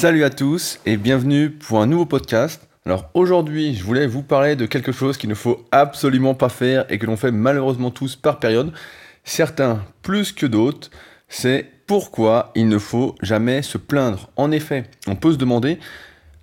Salut à tous et bienvenue pour un nouveau podcast. Alors aujourd'hui, je voulais vous parler de quelque chose qu'il ne faut absolument pas faire et que l'on fait malheureusement tous par période. Certains plus que d'autres, c'est pourquoi il ne faut jamais se plaindre. En effet, on peut se demander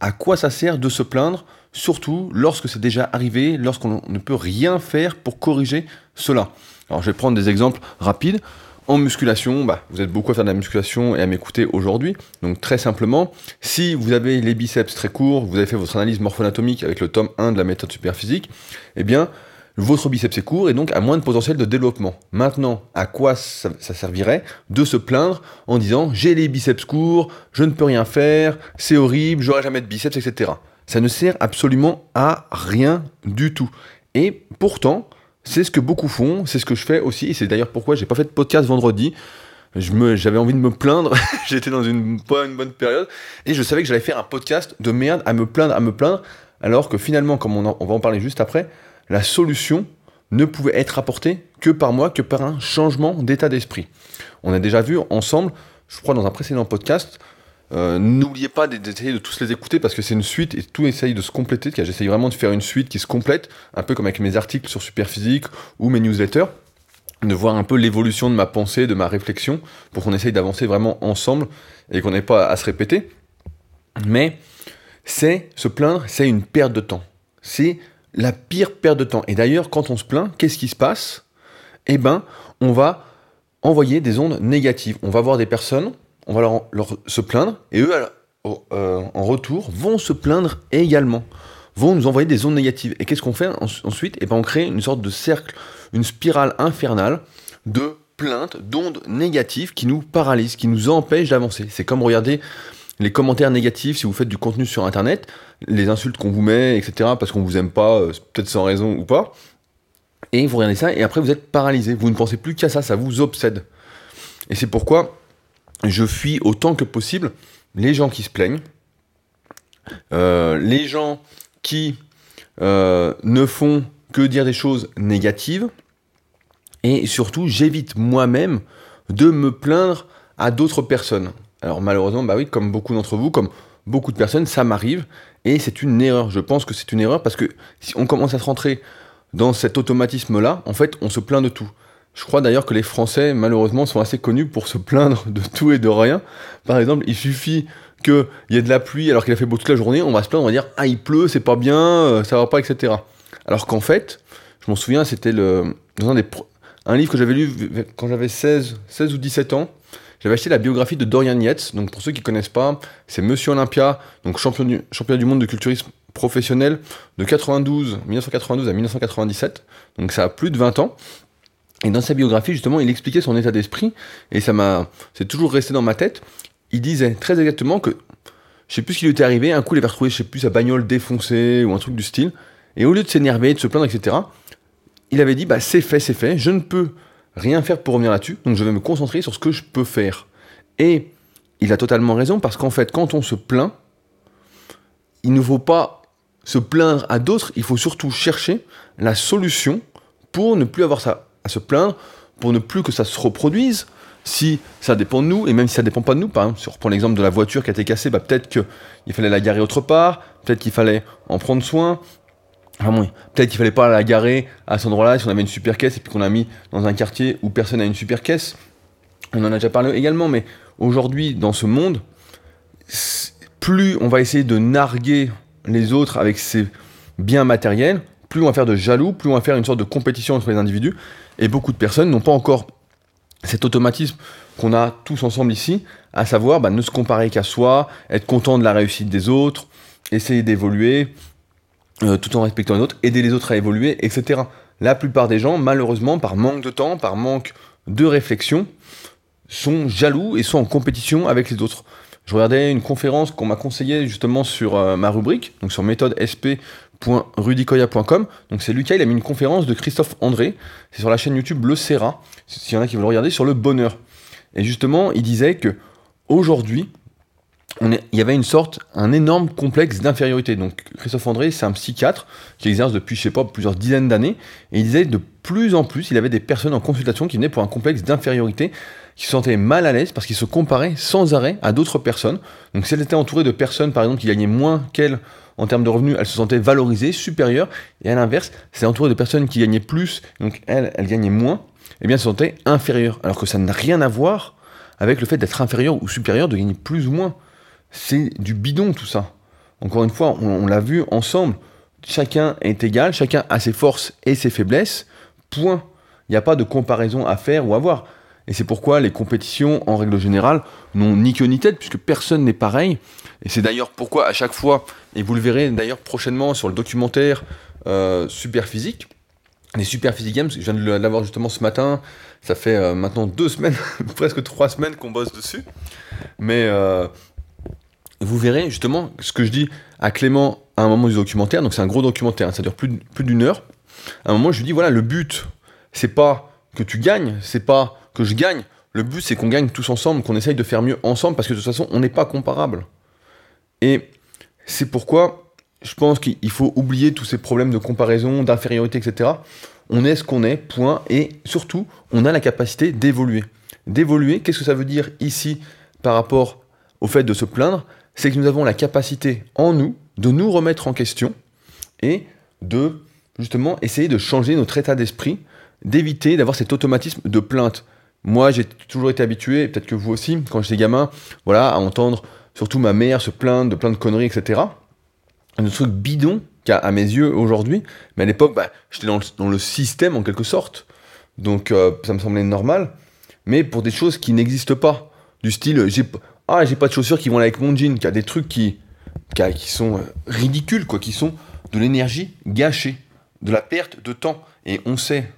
à quoi ça sert de se plaindre, surtout lorsque c'est déjà arrivé, lorsqu'on ne peut rien faire pour corriger cela. Alors je vais prendre des exemples rapides. En musculation, bah, vous êtes beaucoup à faire de la musculation et à m'écouter aujourd'hui. Donc très simplement, si vous avez les biceps très courts, vous avez fait votre analyse morpho-anatomique avec le tome 1 de la méthode superphysique, eh bien, votre biceps est court et donc a moins de potentiel de développement. Maintenant, à quoi ça servirait de se plaindre en disant j'ai les biceps courts, je ne peux rien faire, c'est horrible, j'aurai jamais de biceps, etc. Ça ne sert absolument à rien du tout. Et pourtant, c'est ce que beaucoup font, c'est ce que je fais aussi, et c'est d'ailleurs pourquoi j'ai pas fait de podcast vendredi. J'avais envie de me plaindre, j'étais dans une, bonne période, et je savais que j'allais faire un podcast de merde à me plaindre, à me plaindre, alors que finalement, comme on va en parler juste après, la solution ne pouvait être apportée que par moi, que par un changement d'état d'esprit. On a déjà vu ensemble, je crois dans un précédent podcast, euh, N'oubliez pas d'essayer de tous les écouter parce que c'est une suite et tout essaye de se compléter. J'essaye vraiment de faire une suite qui se complète, un peu comme avec mes articles sur Superphysique ou mes newsletters, de voir un peu l'évolution de ma pensée, de ma réflexion, pour qu'on essaye d'avancer vraiment ensemble et qu'on n'ait pas à se répéter. Mais c'est se plaindre, c'est une perte de temps. C'est la pire perte de temps. Et d'ailleurs, quand on se plaint, qu'est-ce qui se passe? Eh ben, on va envoyer des ondes négatives. On va voir des personnes on va leur, se plaindre, et eux, euh, en retour, vont se plaindre également, vont nous envoyer des ondes négatives. Et qu'est-ce qu'on fait ensuite? Et eh ben on crée une sorte de cercle, une spirale infernale de plaintes, d'ondes négatives qui nous paralysent, qui nous empêchent d'avancer. C'est comme regarder les commentaires négatifs si vous faites du contenu sur Internet, les insultes qu'on vous met, etc., parce qu'on vous aime pas, euh, peut-être sans raison ou pas. Et vous regardez ça, et après vous êtes paralysé. Vous ne pensez plus qu'à ça, ça vous obsède. Et c'est pourquoi je fuis autant que possible les gens qui se plaignent, euh, les gens qui euh, ne font que dire des choses négatives, et surtout j'évite moi-même de me plaindre à d'autres personnes. Alors malheureusement, bah oui, comme beaucoup d'entre vous, comme beaucoup de personnes, ça m'arrive, et c'est une erreur. Je pense que c'est une erreur parce que si on commence à se rentrer dans cet automatisme-là, en fait, on se plaint de tout. Je crois d'ailleurs que les Français, malheureusement, sont assez connus pour se plaindre de tout et de rien. Par exemple, il suffit qu'il y ait de la pluie alors qu'il a fait beau toute la journée, on va se plaindre, on va dire Ah, il pleut, c'est pas bien, euh, ça va pas, etc. Alors qu'en fait, je m'en souviens, c'était dans un, livre que j'avais lu quand j'avais 16, 16 ou 17 ans. J'avais acheté la biographie de Dorian Yates. Donc, pour ceux qui connaissent pas, c'est Monsieur Olympia, donc champion du, monde de culturisme professionnel de 92, 1992 à 1997. Donc, ça a plus de 20 ans. Et dans sa biographie, justement, il expliquait son état d'esprit, et ça m'a, c'est toujours resté dans ma tête. Il disait très exactement que, je sais plus ce qui lui était arrivé, un coup il avait retrouvé, je sais plus, sa bagnole défoncée, ou un truc du style, et au lieu de s'énerver, de se plaindre, etc., il avait dit, bah c'est fait, c'est fait, je ne peux rien faire pour revenir là-dessus, donc je vais me concentrer sur ce que je peux faire. Et il a totalement raison, parce qu'en fait, quand on se plaint, il ne faut pas se plaindre à d'autres, il faut surtout chercher la solution pour ne plus avoir ça se plaindre pour ne plus que ça se reproduise. Si ça dépend de nous, et même si ça dépend pas de nous, par exemple, si on reprend l'exemple de la voiture qui a été cassée, bah peut-être qu'il fallait la garer autre part, peut-être qu'il fallait en prendre soin, peut-être qu'il fallait pas la garer à cet endroit-là si on avait une super caisse et puis qu'on l'a mis dans un quartier où personne n'a une super caisse. On en a déjà parlé également, mais aujourd'hui, dans ce monde, plus on va essayer de narguer les autres avec ses biens matériels, plus on va faire de jaloux, plus on va faire une sorte de compétition entre les individus, et beaucoup de personnes n'ont pas encore cet automatisme qu'on a tous ensemble ici, à savoir bah, ne se comparer qu'à soi, être content de la réussite des autres, essayer d'évoluer euh, tout en respectant les autres, aider les autres à évoluer, etc. La plupart des gens, malheureusement, par manque de temps, par manque de réflexion, sont jaloux et sont en compétition avec les autres. Je regardais une conférence qu'on m'a conseillée justement sur euh, ma rubrique, donc sur méthode SP Donc c'est Lucas, il a mis une conférence de Christophe André, c'est sur la chaîne YouTube Le Serra, s'il y en a qui veulent regarder, sur le bonheur. Et justement, il disait que aujourd'hui, il y avait une sorte, un énorme complexe d'infériorité. Donc Christophe André, c'est un psychiatre qui exerce depuis, je sais pas, plusieurs dizaines d'années, et il disait de plus en plus, il avait des personnes en consultation qui venaient pour un complexe d'infériorité, qui se sentaient mal à l'aise parce qu'ils se comparaient sans arrêt à d'autres personnes. Donc si elle était entourée de personnes, par exemple, qui gagnaient moins qu'elle en termes de revenus, elle se sentait valorisée, supérieure, et à l'inverse, c'est entourée de personnes qui gagnaient plus, donc elle, elle gagnait moins, et eh bien, elle se sentait inférieure. Alors que ça n'a rien à voir avec le fait d'être inférieur ou supérieur, de gagner plus ou moins c'est du bidon tout ça. Encore une fois, on, l'a vu ensemble. Chacun est égal, chacun a ses forces et ses faiblesses. Point. Il n'y a pas de comparaison à faire ou à voir. Et c'est pourquoi les compétitions, en règle générale, n'ont ni queue ni tête, puisque personne n'est pareil. Et c'est d'ailleurs pourquoi à chaque fois, et vous le verrez d'ailleurs prochainement sur le documentaire euh, Super Physique, les Super Physique Games, je viens de l'avoir justement ce matin, ça fait euh, maintenant deux semaines, presque trois semaines qu'on bosse dessus. Mais euh, vous verrez justement ce que je dis à Clément à un moment du documentaire, donc c'est un gros documentaire, ça dure plus, d'une heure. À un moment, je lui dis voilà, le but, c'est pas que tu gagnes, c'est pas que je gagne, le but c'est qu'on gagne tous ensemble, qu'on essaye de faire mieux ensemble, parce que de toute façon, on n'est pas comparables. Et c'est pourquoi je pense qu'il faut oublier tous ces problèmes de comparaison, d'infériorité, etc. On est ce qu'on est, point, et surtout, on a la capacité d'évoluer. D'évoluer, qu'est-ce que ça veut dire ici par rapport au fait de se plaindre? C'est que nous avons la capacité en nous de nous remettre en question et de justement essayer de changer notre état d'esprit, d'éviter d'avoir cet automatisme de plainte. Moi, j'ai toujours été habitué, peut-être que vous aussi, quand j'étais gamin, voilà, à entendre surtout ma mère se plaindre de plein de conneries, etc. Un truc bidon qu'à mes yeux aujourd'hui, mais à l'époque, bah, j'étais dans, le, système en quelque sorte, donc euh, ça me semblait normal, mais pour des choses qui n'existent pas, du style, ah, j'ai pas de chaussures qui vont avec mon jean, qui a des trucs qui, sont euh, ridicules, quoi, qui sont de l'énergie gâchée, de la perte de temps. Et on sait,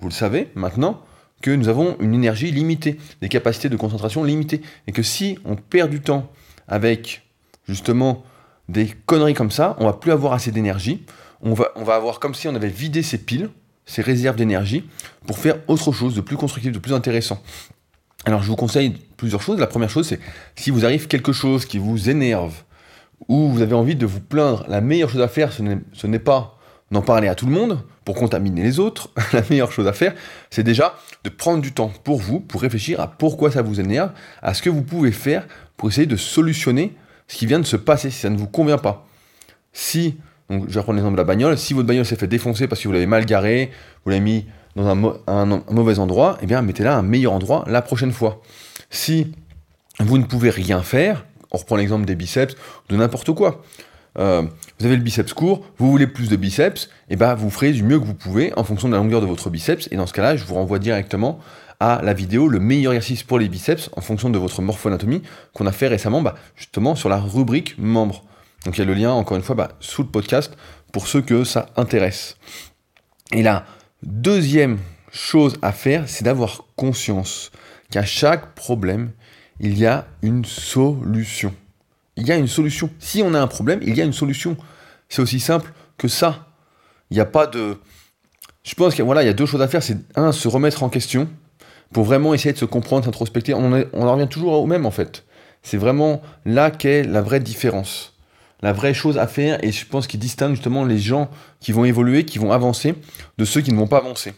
vous le savez maintenant, que nous avons une énergie limitée, des capacités de concentration limitées. Et que si on perd du temps avec justement des conneries comme ça, on va plus avoir assez d'énergie. On va, on va avoir comme si on avait vidé ses piles, ses réserves d'énergie, pour faire autre chose de plus constructif, de plus intéressant. Alors je vous conseille plusieurs choses. La première chose, c'est si vous arrive quelque chose qui vous énerve ou vous avez envie de vous plaindre, la meilleure chose à faire, ce n'est pas d'en parler à tout le monde pour contaminer les autres. la meilleure chose à faire, c'est déjà de prendre du temps pour vous, pour réfléchir à pourquoi ça vous énerve, à ce que vous pouvez faire pour essayer de solutionner ce qui vient de se passer si ça ne vous convient pas. Si, donc je vais prendre l'exemple de la bagnole, si votre bagnole s'est fait défoncer parce que vous l'avez mal garé, vous l'avez mis un, mauvais endroit, eh bien mettez-la à un meilleur endroit la prochaine fois. Si vous ne pouvez rien faire, on reprend l'exemple des biceps, de n'importe quoi. Euh, vous avez le biceps court, vous voulez plus de biceps, et eh ben vous ferez du mieux que vous pouvez en fonction de la longueur de votre biceps. Et dans ce cas-là, je vous renvoie directement à la vidéo le meilleur exercice pour les biceps en fonction de votre morphoanatomie qu'on a fait récemment, bah, justement sur la rubrique membres. Donc il y a le lien encore une fois bah, sous le podcast pour ceux que ça intéresse. Et là, Deuxième chose à faire, c'est d'avoir conscience qu'à chaque problème, il y a une solution. Il y a une solution. Si on a un problème, il y a une solution. C'est aussi simple que ça. Il n'y a pas de... Je pense qu'il voilà, y a deux choses à faire. C'est un, se remettre en question pour vraiment essayer de se comprendre, s'introspecter. On, on en revient toujours au même en fait. C'est vraiment là qu'est la vraie différence la vraie chose à faire et je pense qu'il distingue justement les gens qui vont évoluer, qui vont avancer, de ceux qui ne vont pas avancer.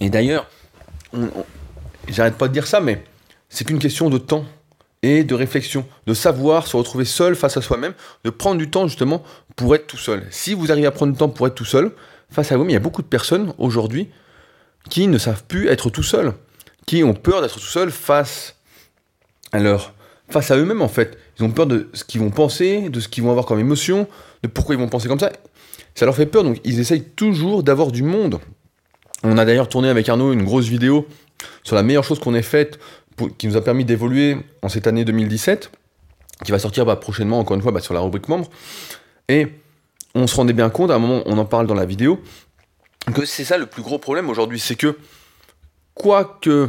Et d'ailleurs, j'arrête pas de dire ça, mais c'est qu'une question de temps et de réflexion, de savoir se retrouver seul face à soi-même, de prendre du temps justement pour être tout seul. Si vous arrivez à prendre du temps pour être tout seul, face à vous, il y a beaucoup de personnes aujourd'hui qui ne savent plus être tout seul, qui ont peur d'être tout seul face à leur face à eux-mêmes en fait. Ils ont peur de ce qu'ils vont penser, de ce qu'ils vont avoir comme émotion, de pourquoi ils vont penser comme ça. Ça leur fait peur, donc ils essayent toujours d'avoir du monde. On a d'ailleurs tourné avec Arnaud une grosse vidéo sur la meilleure chose qu'on ait faite, qui nous a permis d'évoluer en cette année 2017, qui va sortir bah, prochainement, encore une fois, bah, sur la rubrique membre. Et on se rendait bien compte, à un moment, on en parle dans la vidéo, que c'est ça le plus gros problème aujourd'hui, c'est que quoi que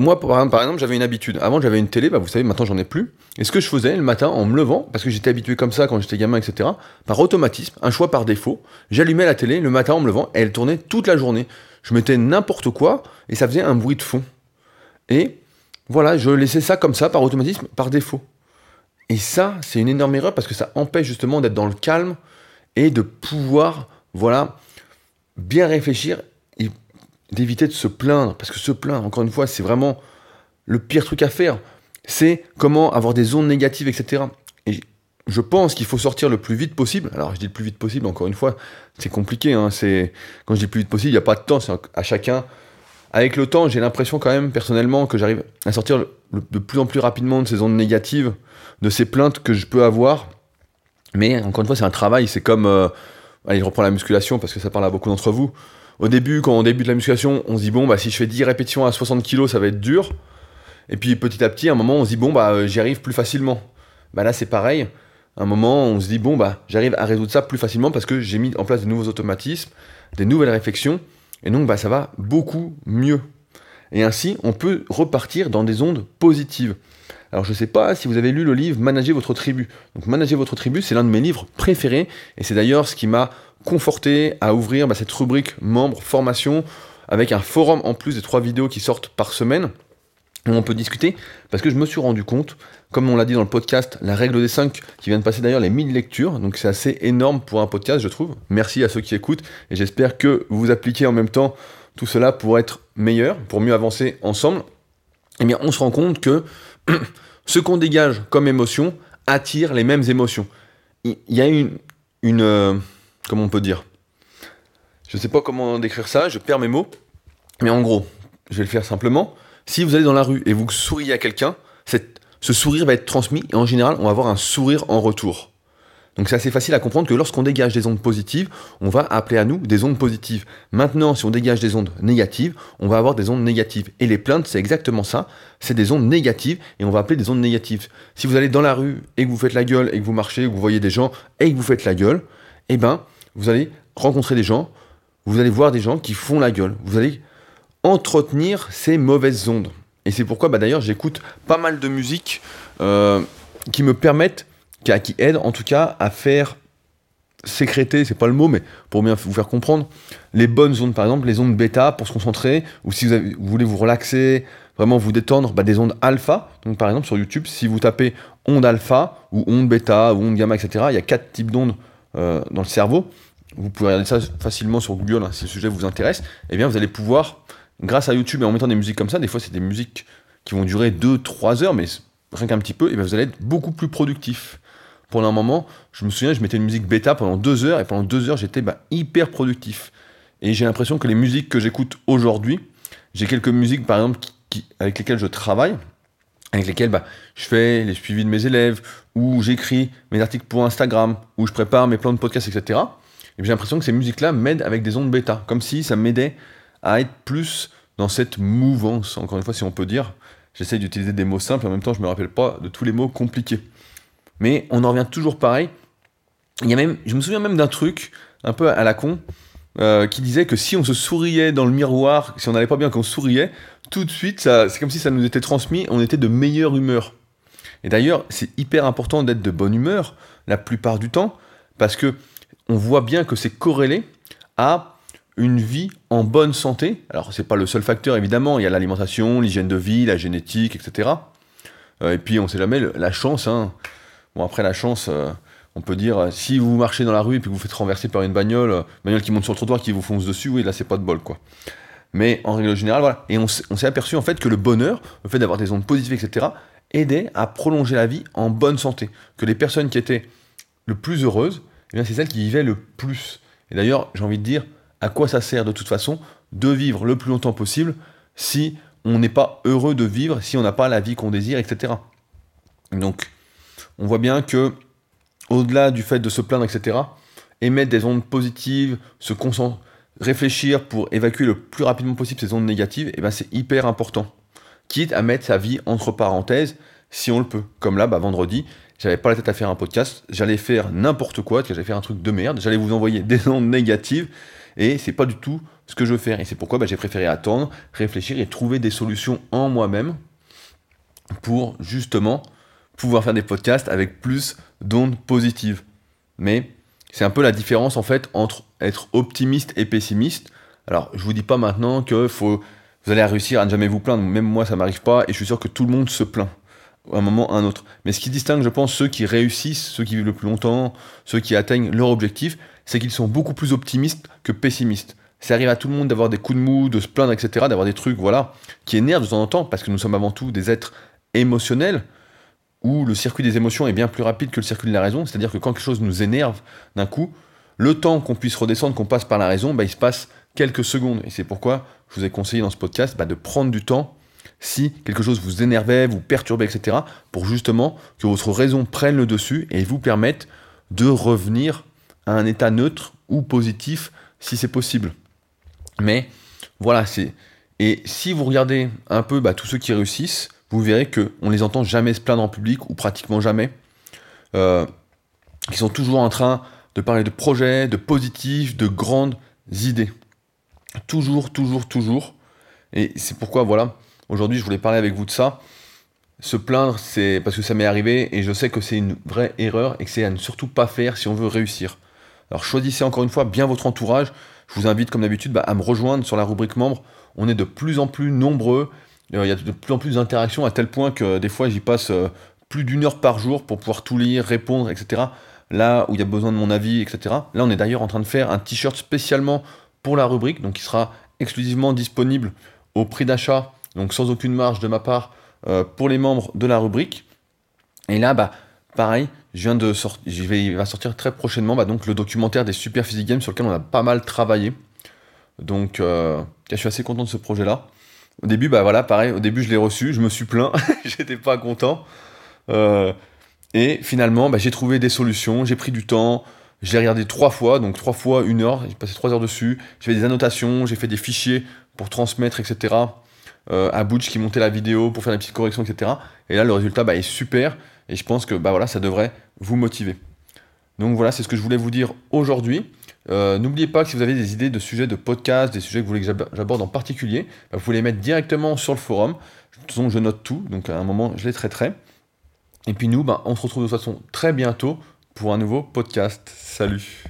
moi, par exemple, j'avais une habitude. Avant, j'avais une télé, bah, vous savez, maintenant, j'en ai plus. Et ce que je faisais le matin, en me levant, parce que j'étais habitué comme ça quand j'étais gamin, etc., par automatisme, un choix par défaut, j'allumais la télé le matin en me levant, et elle tournait toute la journée. Je mettais n'importe quoi, et ça faisait un bruit de fond. Et voilà, je laissais ça comme ça, par automatisme, par défaut. Et ça, c'est une énorme erreur parce que ça empêche justement d'être dans le calme et de pouvoir, voilà, bien réfléchir d'éviter de se plaindre. Parce que se plaindre, encore une fois, c'est vraiment le pire truc à faire. C'est comment avoir des ondes négatives, etc. Et je pense qu'il faut sortir le plus vite possible. Alors, je dis le plus vite possible, encore une fois, c'est compliqué. Hein. Quand je dis le plus vite possible, il n'y a pas de temps, c'est à chacun. Avec le temps, j'ai l'impression quand même, personnellement, que j'arrive à sortir de plus en plus rapidement de ces ondes négatives, de ces plaintes que je peux avoir. Mais encore une fois, c'est un travail. C'est comme. Euh, allez, je reprends la musculation parce que ça parle à beaucoup d'entre vous. Au début, quand on débute la musculation, on se dit, bon, bah, si je fais 10 répétitions à 60 kg, ça va être dur. Et puis petit à petit, un moment, on se dit, bon, bah, euh, j'y arrive plus facilement. Bah là, c'est pareil un moment, on se dit, bon, bah, j'arrive à résoudre ça plus facilement parce que j'ai mis en place de nouveaux automatismes, des nouvelles réflexions, et donc, bah, ça va beaucoup mieux. Et ainsi, on peut repartir dans des ondes positives. Alors, je ne sais pas si vous avez lu le livre Manager votre tribu. Donc, Manager votre tribu, c'est l'un de mes livres préférés, et c'est d'ailleurs ce qui m'a conforté à ouvrir bah, cette rubrique membre formation avec un forum en plus des trois vidéos qui sortent par semaine où on peut discuter, parce que je me suis rendu compte, comme on l'a dit dans le podcast, la règle des 5, qui vient de passer d'ailleurs les 1000 lectures, donc c'est assez énorme pour un podcast, je trouve. Merci à ceux qui écoutent, et j'espère que vous appliquez en même temps tout cela pour être meilleur, pour mieux avancer ensemble. Eh bien, on se rend compte que ce qu'on dégage comme émotion attire les mêmes émotions. Il y a une, une euh, comment on peut dire? Je ne sais pas comment décrire ça, je perds mes mots, mais en gros, je vais le faire simplement si vous allez dans la rue et vous souriez à quelqu'un, ce sourire va être transmis et en général, on va avoir un sourire en retour. Donc c'est assez facile à comprendre que lorsqu'on dégage des ondes positives, on va appeler à nous des ondes positives. Maintenant, si on dégage des ondes négatives, on va avoir des ondes négatives. Et les plaintes, c'est exactement ça. C'est des ondes négatives et on va appeler des ondes négatives. Si vous allez dans la rue et que vous faites la gueule et que vous marchez, que vous voyez des gens et que vous faites la gueule, eh ben, vous allez rencontrer des gens, vous allez voir des gens qui font la gueule. Vous allez entretenir ces mauvaises ondes. Et c'est pourquoi bah, d'ailleurs j'écoute pas mal de musique euh, qui me permettent, qui, aident en tout cas à faire sécréter, c'est pas le mot, mais pour bien vous faire comprendre, les bonnes ondes, par exemple, les ondes bêta pour se concentrer, ou si vous, voulez vous relaxer, vraiment vous détendre, bah, des ondes alpha. Donc par exemple sur YouTube, si vous tapez onde alpha, ou onde bêta, ou onde gamma, etc., il y a quatre types d'ondes euh, dans le cerveau. Vous pouvez regarder ça facilement sur Google hein, si le sujet vous intéresse. Eh bien vous allez pouvoir grâce à YouTube et en mettant des musiques comme ça, des fois c'est des musiques qui vont durer 2-3 heures, mais rien qu'un petit peu, et bien vous allez être beaucoup plus productif. Pendant un moment, je me souviens, je mettais une musique bêta pendant 2 heures, et pendant 2 heures, j'étais bah, hyper productif. Et j'ai l'impression que les musiques que j'écoute aujourd'hui, j'ai quelques musiques par exemple avec lesquelles je travaille, avec lesquelles bah, je fais les suivis de mes élèves, ou j'écris mes articles pour Instagram, ou je prépare mes plans de podcast, etc. Et j'ai l'impression que ces musiques-là m'aident avec des ondes bêta, comme si ça m'aidait à être plus dans cette mouvance, encore une fois, si on peut dire. J'essaie d'utiliser des mots simples, en même temps, je ne me rappelle pas de tous les mots compliqués. Mais on en revient toujours pareil. Il y a même, je me souviens même d'un truc, un peu à la con, euh, qui disait que si on se souriait dans le miroir, si on n'allait pas bien qu'on souriait, tout de suite, c'est comme si ça nous était transmis, on était de meilleure humeur. Et d'ailleurs, c'est hyper important d'être de bonne humeur la plupart du temps, parce que on voit bien que c'est corrélé à une vie en bonne santé. Alors, c'est pas le seul facteur, évidemment. Il y a l'alimentation, l'hygiène de vie, la génétique, etc. Euh, et puis, on sait jamais, la chance. Hein. Bon, après, la chance, euh, on peut dire, euh, si vous marchez dans la rue et puis vous faites renverser par une bagnole, bagnole qui monte sur le trottoir, qui vous fonce dessus, oui, là, c'est pas de bol, quoi. Mais en règle générale, voilà. Et on, s'est aperçu, en fait, que le bonheur, le fait d'avoir des ondes positives, etc., aidait à prolonger la vie en bonne santé. Que les personnes qui étaient le plus heureuses, eh bien, c'est celles qui vivaient le plus. Et d'ailleurs, j'ai envie de dire, à quoi ça sert de toute façon de vivre le plus longtemps possible si on n'est pas heureux de vivre, si on n'a pas la vie qu'on désire, etc. Donc, on voit bien que, au-delà du fait de se plaindre, etc., émettre des ondes positives, se concentrer, réfléchir pour évacuer le plus rapidement possible ces ondes négatives, et eh ben c'est hyper important. Quitte à mettre sa vie entre parenthèses, si on le peut. Comme là, bah, vendredi, j'avais pas la tête à faire un podcast, j'allais faire n'importe quoi, j'allais faire un truc de merde, j'allais vous envoyer des ondes négatives, et c'est pas du tout ce que je veux faire. Et c'est pourquoi bah, j'ai préféré attendre, réfléchir et trouver des solutions en moi-même pour justement pouvoir faire des podcasts avec plus d'ondes positives. Mais c'est un peu la différence en fait entre être optimiste et pessimiste. Alors je vous dis pas maintenant que faut, vous allez réussir à ne jamais vous plaindre. Même moi ça m'arrive pas et je suis sûr que tout le monde se plaint. à un moment à un autre. Mais ce qui distingue, je pense, ceux qui réussissent, ceux qui vivent le plus longtemps, ceux qui atteignent leur objectif, c'est qu'ils sont beaucoup plus optimistes que pessimistes. Ça arrive à tout le monde d'avoir des coups de mou, de se plaindre, etc., d'avoir des trucs, voilà, qui énervent de temps en temps, parce que nous sommes avant tout des êtres émotionnels, où le circuit des émotions est bien plus rapide que le circuit de la raison. C'est-à-dire que quand quelque chose nous énerve d'un coup, le temps qu'on puisse redescendre, qu'on passe par la raison, bah, il se passe quelques secondes. Et c'est pourquoi je vous ai conseillé dans ce podcast bah, de prendre du temps si quelque chose vous énervait, vous perturbait, etc., pour justement que votre raison prenne le dessus et vous permette de revenir à un état neutre ou positif si c'est possible. Mais voilà, c'est. Et si vous regardez un peu bah, tous ceux qui réussissent, vous verrez qu'on ne les entend jamais se plaindre en public, ou pratiquement jamais. Euh, ils sont toujours en train de parler de projets, de positifs, de grandes idées. Toujours, toujours, toujours. Et c'est pourquoi, voilà, aujourd'hui, je voulais parler avec vous de ça. Se plaindre, c'est parce que ça m'est arrivé et je sais que c'est une vraie erreur et que c'est à ne surtout pas faire si on veut réussir. Alors choisissez encore une fois bien votre entourage. Je vous invite, comme d'habitude, bah, à me rejoindre sur la rubrique membre. On est de plus en plus nombreux. Euh, il y a de plus en plus d'interactions à tel point que des fois, j'y passe euh, plus d'une heure par jour pour pouvoir tout lire, répondre, etc. Là où il y a besoin de mon avis, etc. Là, on est d'ailleurs en train de faire un t-shirt spécialement pour la rubrique, donc qui sera exclusivement disponible au prix d'achat, donc sans aucune marge de ma part, euh, pour les membres de la rubrique. Et là, bah, pareil, je viens sortir, il va sortir très prochainement bah, donc le documentaire des Super Physique Games sur lequel on a pas mal travaillé. Donc, euh, je suis assez content de ce projet-là. Au début, bah voilà, pareil, au début je l'ai reçu, je me suis plaint, j'étais pas content. Euh, et finalement, bah, j'ai trouvé des solutions, j'ai pris du temps, j'ai regardé trois fois, donc trois fois une heure, j'ai passé trois heures dessus, j'ai fait des annotations, j'ai fait des fichiers pour transmettre, etc. Euh, à Butch qui montait la vidéo pour faire des petites corrections, etc. Et là, le résultat bah, est super. Et je pense que bah, voilà, ça devrait vous motiver. Donc voilà, c'est ce que je voulais vous dire aujourd'hui. Euh, n'oubliez pas que si vous avez des idées de sujets de podcast, des sujets que vous voulez que j'aborde en particulier, bah, vous pouvez les mettre directement sur le forum. De toute façon, je note tout, donc à un moment, je les traiterai. Et puis nous, bah, on se retrouve de toute façon très bientôt pour un nouveau podcast. Salut